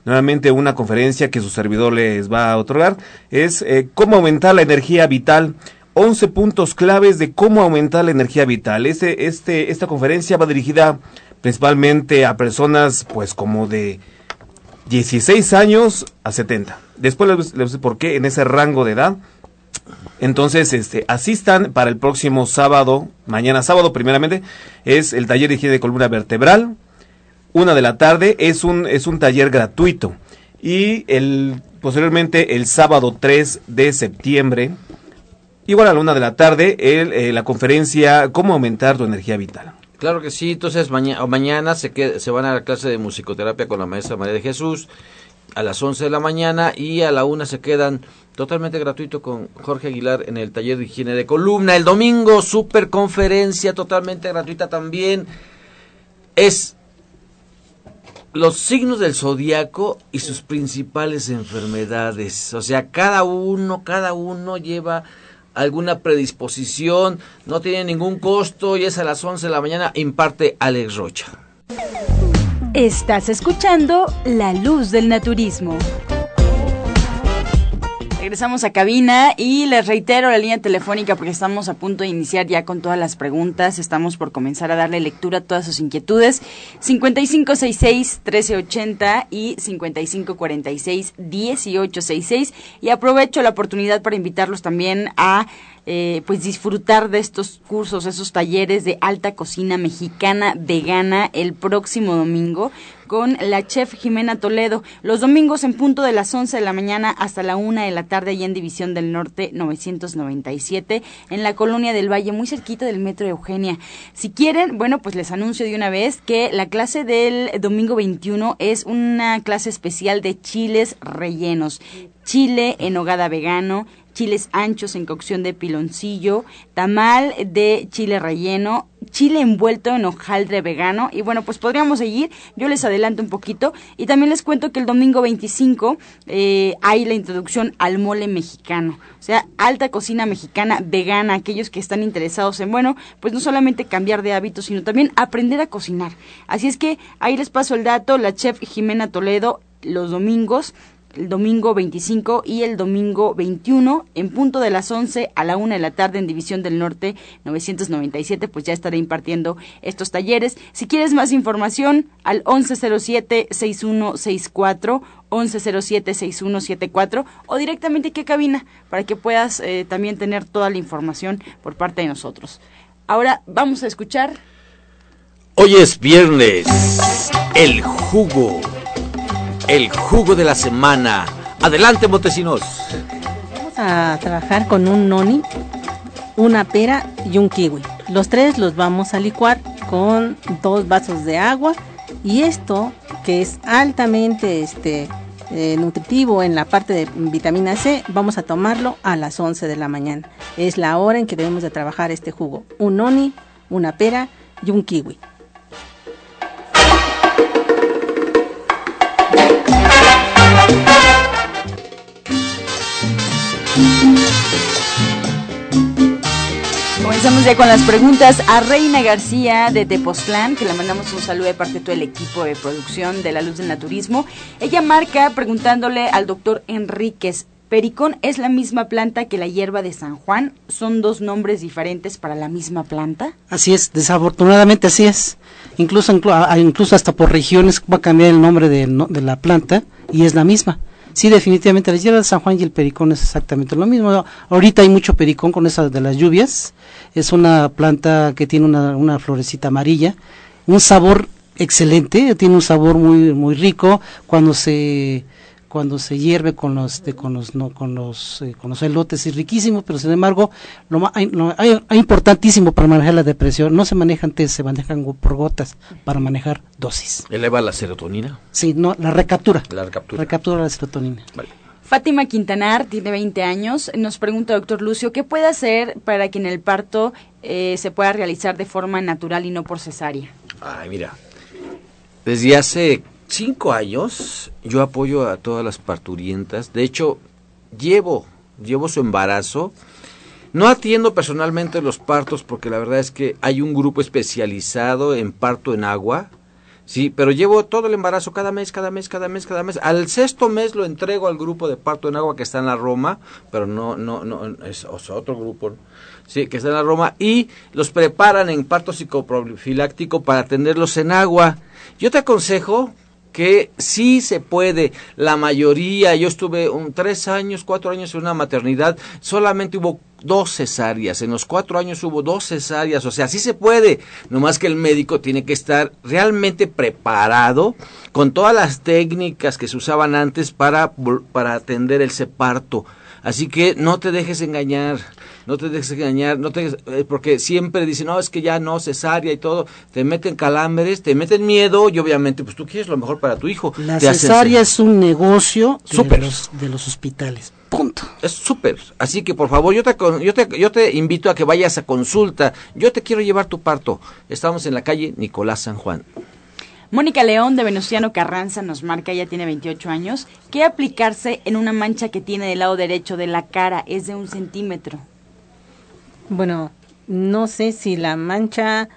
nuevamente una conferencia que su servidor les va a otorgar, es eh, cómo aumentar la energía vital. 11 puntos claves de cómo aumentar la energía vital. Este, este, esta conferencia va dirigida principalmente a personas pues como de 16 años a 70. Después les, les por qué en ese rango de edad. Entonces, este, asistan para el próximo sábado, mañana sábado primeramente, es el taller de higiene de columna vertebral, una de la tarde, es un, es un taller gratuito. Y el, posteriormente el sábado 3 de septiembre, igual a la una de la tarde, el, eh, la conferencia Cómo aumentar tu energía vital. Claro que sí, entonces mañana se, se van a la clase de musicoterapia con la maestra María de Jesús a las 11 de la mañana y a la una se quedan totalmente gratuito con Jorge Aguilar en el taller de higiene de columna. El domingo, super conferencia totalmente gratuita también. Es los signos del zodiaco y sus principales enfermedades. O sea, cada uno, cada uno lleva alguna predisposición, no tiene ningún costo y es a las 11 de la mañana, imparte Alex Rocha. Estás escuchando La Luz del Naturismo. Regresamos a cabina y les reitero la línea telefónica porque estamos a punto de iniciar ya con todas las preguntas. Estamos por comenzar a darle lectura a todas sus inquietudes. 5566-1380 y 5546-1866. Y aprovecho la oportunidad para invitarlos también a eh, pues disfrutar de estos cursos, esos talleres de alta cocina mexicana vegana el próximo domingo con la chef Jimena Toledo. Los domingos en punto de las 11 de la mañana hasta la 1 de la tarde y en División del Norte 997 en la colonia del Valle, muy cerquita del Metro de Eugenia. Si quieren, bueno, pues les anuncio de una vez que la clase del domingo 21 es una clase especial de chiles rellenos. Chile en hogada vegano, chiles anchos en cocción de piloncillo, tamal de chile relleno, chile envuelto en hojaldre vegano. Y bueno, pues podríamos seguir, yo les adelanto un poquito. Y también les cuento que el domingo 25 eh, hay la introducción al mole mexicano, o sea, alta cocina mexicana vegana, aquellos que están interesados en, bueno, pues no solamente cambiar de hábitos, sino también aprender a cocinar. Así es que ahí les paso el dato, la chef Jimena Toledo los domingos el domingo 25 y el domingo 21 en punto de las 11 a la 1 de la tarde en División del Norte 997 pues ya estaré impartiendo estos talleres. Si quieres más información al 1107-6164 1107-6174 o directamente aquí a cabina para que puedas eh, también tener toda la información por parte de nosotros. Ahora vamos a escuchar. Hoy es viernes, el jugo el jugo de la semana. Adelante, Montesinos. Vamos a trabajar con un noni, una pera y un kiwi. Los tres los vamos a licuar con dos vasos de agua y esto que es altamente este eh, nutritivo en la parte de vitamina C, vamos a tomarlo a las 11 de la mañana. Es la hora en que debemos de trabajar este jugo. Un noni, una pera y un kiwi. Comenzamos ya con las preguntas a Reina García de Tepoztlán, que le mandamos un saludo de parte de todo el equipo de producción de La Luz del Naturismo. Ella marca preguntándole al doctor Enríquez, ¿Pericón es la misma planta que la hierba de San Juan? ¿Son dos nombres diferentes para la misma planta? Así es, desafortunadamente así es. Incluso, incluso hasta por regiones va a cambiar el nombre de, de la planta y es la misma. Sí, definitivamente, la hierba de San Juan y el pericón es exactamente lo mismo. Ahorita hay mucho pericón con esas de las lluvias. Es una planta que tiene una, una florecita amarilla, un sabor excelente, tiene un sabor muy muy rico cuando se cuando se hierve con los con los no, con los eh, con los elotes es riquísimo pero sin embargo lo, más, hay, importantísimo para manejar la depresión. No se manejan antes se manejan por gotas para manejar dosis. Eleva la serotonina sí no la recaptura. La recaptura. Recaptura la serotonina. Vale. Fátima Quintanar tiene 20 años. Nos pregunta, doctor Lucio, ¿qué puede hacer para que en el parto eh, se pueda realizar de forma natural y no por cesárea? Ay, mira, desde hace cinco años yo apoyo a todas las parturientas. De hecho, llevo, llevo su embarazo. No atiendo personalmente los partos porque la verdad es que hay un grupo especializado en parto en agua. Sí, pero llevo todo el embarazo cada mes, cada mes, cada mes, cada mes. Al sexto mes lo entrego al grupo de parto en agua que está en la Roma, pero no, no, no, es, otro grupo, sí, que está en la Roma, y los preparan en parto psicoprofiláctico para atenderlos en agua. Yo te aconsejo que sí se puede. La mayoría, yo estuve un, tres años, cuatro años en una maternidad, solamente hubo dos cesáreas. En los cuatro años hubo dos cesáreas. O sea, sí se puede. Nomás que el médico tiene que estar realmente preparado con todas las técnicas que se usaban antes para, para atender el separto. Así que no te dejes engañar no te dejes engañar, no te, eh, porque siempre dicen, no, es que ya no, cesárea y todo, te meten calambres, te meten miedo y obviamente pues tú quieres lo mejor para tu hijo. La cesárea es un negocio de los, de los hospitales. Punto. Es súper. Así que por favor, yo te, yo, te, yo te invito a que vayas a consulta. Yo te quiero llevar tu parto. Estamos en la calle Nicolás San Juan. Mónica León de Venustiano Carranza nos marca, ella tiene 28 años, ¿qué aplicarse en una mancha que tiene del lado derecho de la cara, es de un centímetro. Bueno, no sé si la mancha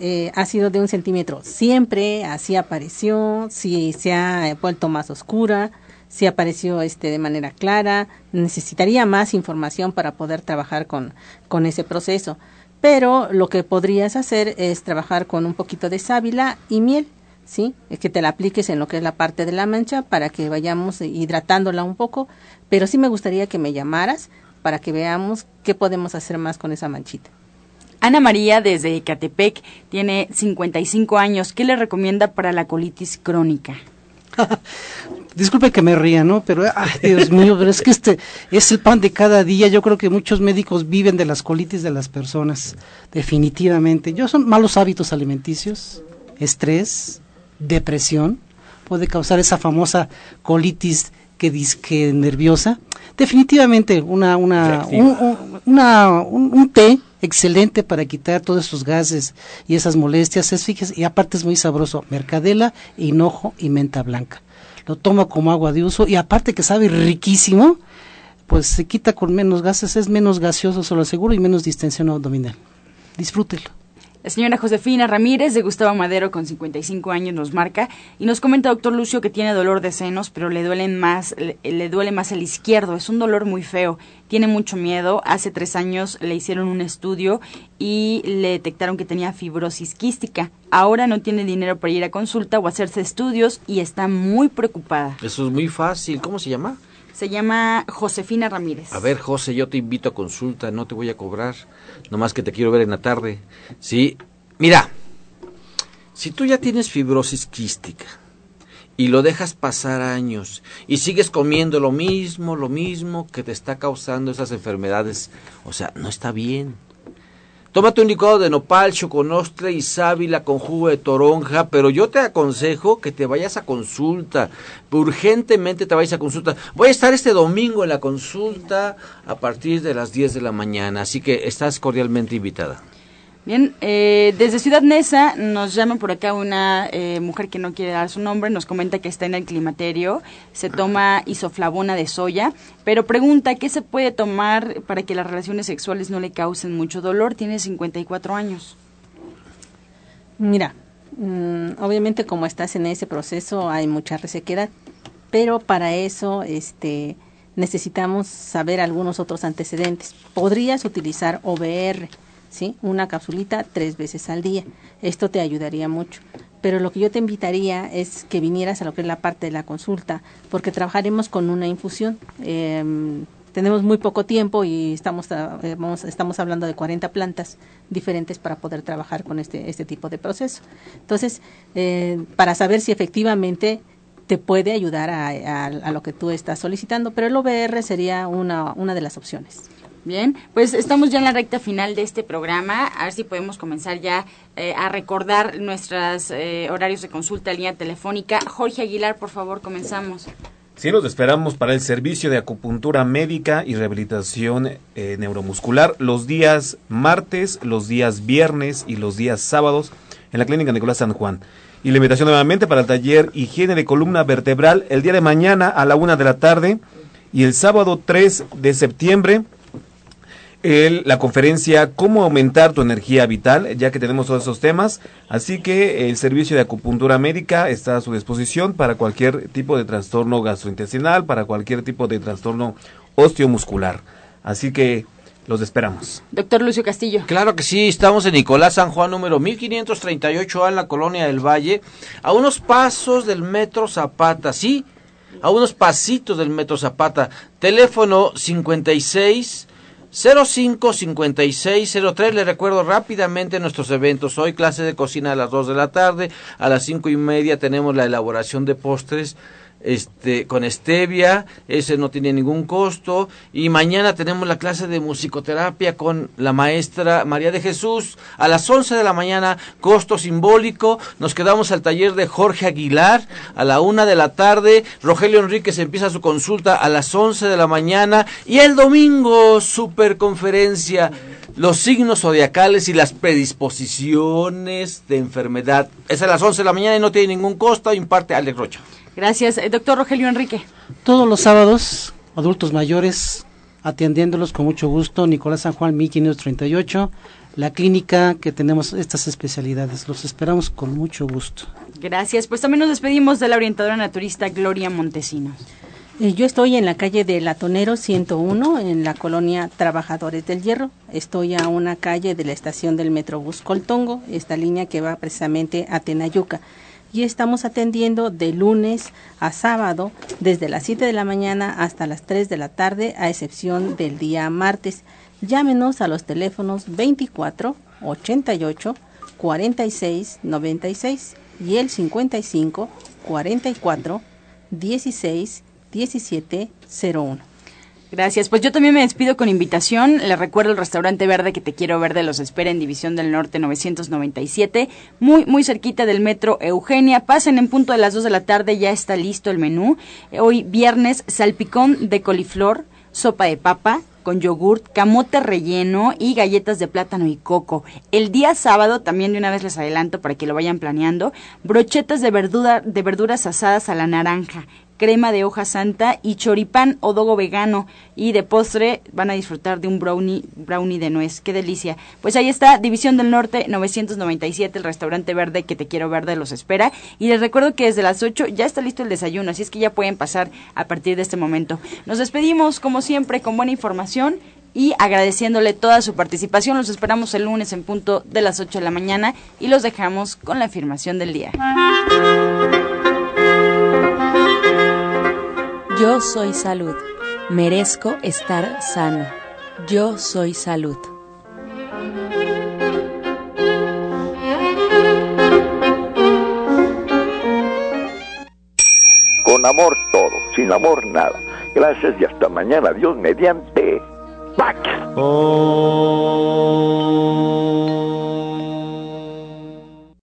eh, ha sido de un centímetro. Siempre así apareció, si se ha vuelto más oscura, si apareció este de manera clara, necesitaría más información para poder trabajar con, con ese proceso. Pero lo que podrías hacer es trabajar con un poquito de sábila y miel, ¿sí? Es que te la apliques en lo que es la parte de la mancha para que vayamos hidratándola un poco, pero sí me gustaría que me llamaras para que veamos qué podemos hacer más con esa manchita. Ana María desde Ecatepec tiene 55 años. ¿Qué le recomienda para la colitis crónica? Disculpe que me ría, ¿no? Pero, ay, Dios mío, pero es que este es el pan de cada día. Yo creo que muchos médicos viven de las colitis de las personas, definitivamente. Yo son malos hábitos alimenticios, estrés, depresión, puede causar esa famosa colitis que disque nerviosa. Definitivamente una una un, una un, té excelente para quitar todos esos gases y esas molestias es fíjese y aparte es muy sabroso, mercadela, hinojo y menta blanca. Lo toma como agua de uso y aparte que sabe riquísimo, pues se quita con menos gases, es menos gaseoso, se lo aseguro, y menos distensión abdominal. Disfrútelo. La señora Josefina Ramírez de Gustavo Madero con 55 años nos marca y nos comenta doctor Lucio que tiene dolor de senos, pero le duelen más, le, duele más el izquierdo. Es un dolor muy feo. Tiene mucho miedo. Hace tres años le hicieron un estudio y le detectaron que tenía fibrosis quística. Ahora no tiene dinero para ir a consulta o hacerse estudios y está muy preocupada. Eso es muy fácil. ¿Cómo se llama? Se llama Josefina Ramírez. A ver, José, yo te invito a consulta, no te voy a cobrar, nomás que te quiero ver en la tarde. Sí, mira, si tú ya tienes fibrosis quística y lo dejas pasar años y sigues comiendo lo mismo, lo mismo que te está causando esas enfermedades, o sea, no está bien. Tómate un licuado de nopal, choconostre y sábila con jugo de toronja, pero yo te aconsejo que te vayas a consulta. Urgentemente te vayas a consulta. Voy a estar este domingo en la consulta a partir de las 10 de la mañana, así que estás cordialmente invitada. Bien, eh, desde Ciudad Neza nos llama por acá una eh, mujer que no quiere dar su nombre, nos comenta que está en el climaterio, se toma isoflavona de soya, pero pregunta qué se puede tomar para que las relaciones sexuales no le causen mucho dolor. Tiene 54 años. Mira, mm, obviamente como estás en ese proceso hay mucha resequedad, pero para eso este necesitamos saber algunos otros antecedentes. Podrías utilizar OBR ¿sí? Una capsulita tres veces al día. Esto te ayudaría mucho. Pero lo que yo te invitaría es que vinieras a lo que es la parte de la consulta, porque trabajaremos con una infusión. Em, tenemos muy poco tiempo y estamos, eh, estamos hablando de 40 plantas diferentes para poder trabajar con este, este tipo de proceso. Entonces, eh, para saber si efectivamente te puede ayudar a, a, lo que tú estás solicitando, pero el OBR sería una, una de las opciones. Bien, pues estamos ya en la recta final de este programa. A ver si podemos comenzar ya eh, a recordar nuestros eh, horarios de consulta línea telefónica. Jorge Aguilar, por favor, comenzamos. Sí, los esperamos para el servicio de acupuntura médica y rehabilitación eh, neuromuscular los días martes, los días viernes y los días sábados en la Clínica Nicolás San Juan. Y la invitación nuevamente para el taller Higiene de Columna Vertebral el día de mañana a la una de la tarde y el sábado 3 de septiembre el, la conferencia Cómo aumentar tu energía vital, ya que tenemos todos esos temas. Así que el servicio de acupuntura médica está a su disposición para cualquier tipo de trastorno gastrointestinal, para cualquier tipo de trastorno osteomuscular. Así que los esperamos. Doctor Lucio Castillo. Claro que sí, estamos en Nicolás San Juan número 1538A en la colonia del Valle, a unos pasos del metro Zapata, sí, a unos pasitos del metro Zapata. Teléfono 56 055603. Le recuerdo rápidamente nuestros eventos. Hoy clase de cocina a las 2 de la tarde. A las cinco y media tenemos la elaboración de postres este, con stevia, ese no tiene ningún costo. Y mañana tenemos la clase de musicoterapia con la maestra María de Jesús a las 11 de la mañana, costo simbólico. Nos quedamos al taller de Jorge Aguilar a la una de la tarde. Rogelio Enríquez empieza su consulta a las 11 de la mañana. Y el domingo, super conferencia los signos zodiacales y las predisposiciones de enfermedad. Es a las 11 de la mañana y no tiene ningún costo, imparte Alex Rocha. Gracias. Eh, doctor Rogelio Enrique. Todos los sábados, adultos mayores, atendiéndolos con mucho gusto, Nicolás San Juan 1538, la clínica que tenemos estas especialidades. Los esperamos con mucho gusto. Gracias. Pues también nos despedimos de la orientadora naturista Gloria Montesinos. Eh, yo estoy en la calle de Latonero 101, en la colonia Trabajadores del Hierro. Estoy a una calle de la estación del Metrobús Coltongo, esta línea que va precisamente a Tenayuca. Y estamos atendiendo de lunes a sábado, desde las 7 de la mañana hasta las 3 de la tarde, a excepción del día martes. Llámenos a los teléfonos 24 88 46 96 y el 55 44 16 1701. Gracias. Pues yo también me despido con invitación. Les recuerdo el restaurante verde que te quiero ver de los espera en División del Norte 997, muy muy cerquita del metro Eugenia. Pasen en punto de las 2 de la tarde, ya está listo el menú. Hoy viernes salpicón de coliflor, sopa de papa, con yogurt, camote relleno y galletas de plátano y coco. El día sábado, también de una vez les adelanto para que lo vayan planeando, brochetas de, verdura, de verduras asadas a la naranja, crema de hoja santa y choripán o dogo vegano. Y de postre van a disfrutar de un brownie, brownie de nuez. ¡Qué delicia! Pues ahí está, División del Norte 997, el restaurante verde que te quiero verde los espera. Y les recuerdo que desde las 8 ya está listo el desayuno, así es que ya pueden pasar a partir de este momento. Nos despedimos, como siempre, con buena información y agradeciéndole toda su participación. Los esperamos el lunes en punto de las 8 de la mañana y los dejamos con la afirmación del día. Yo soy salud. Merezco estar sano. Yo soy salud. Con amor todo, sin amor nada. Gracias y hasta mañana. Dios mediante. ¡Pax!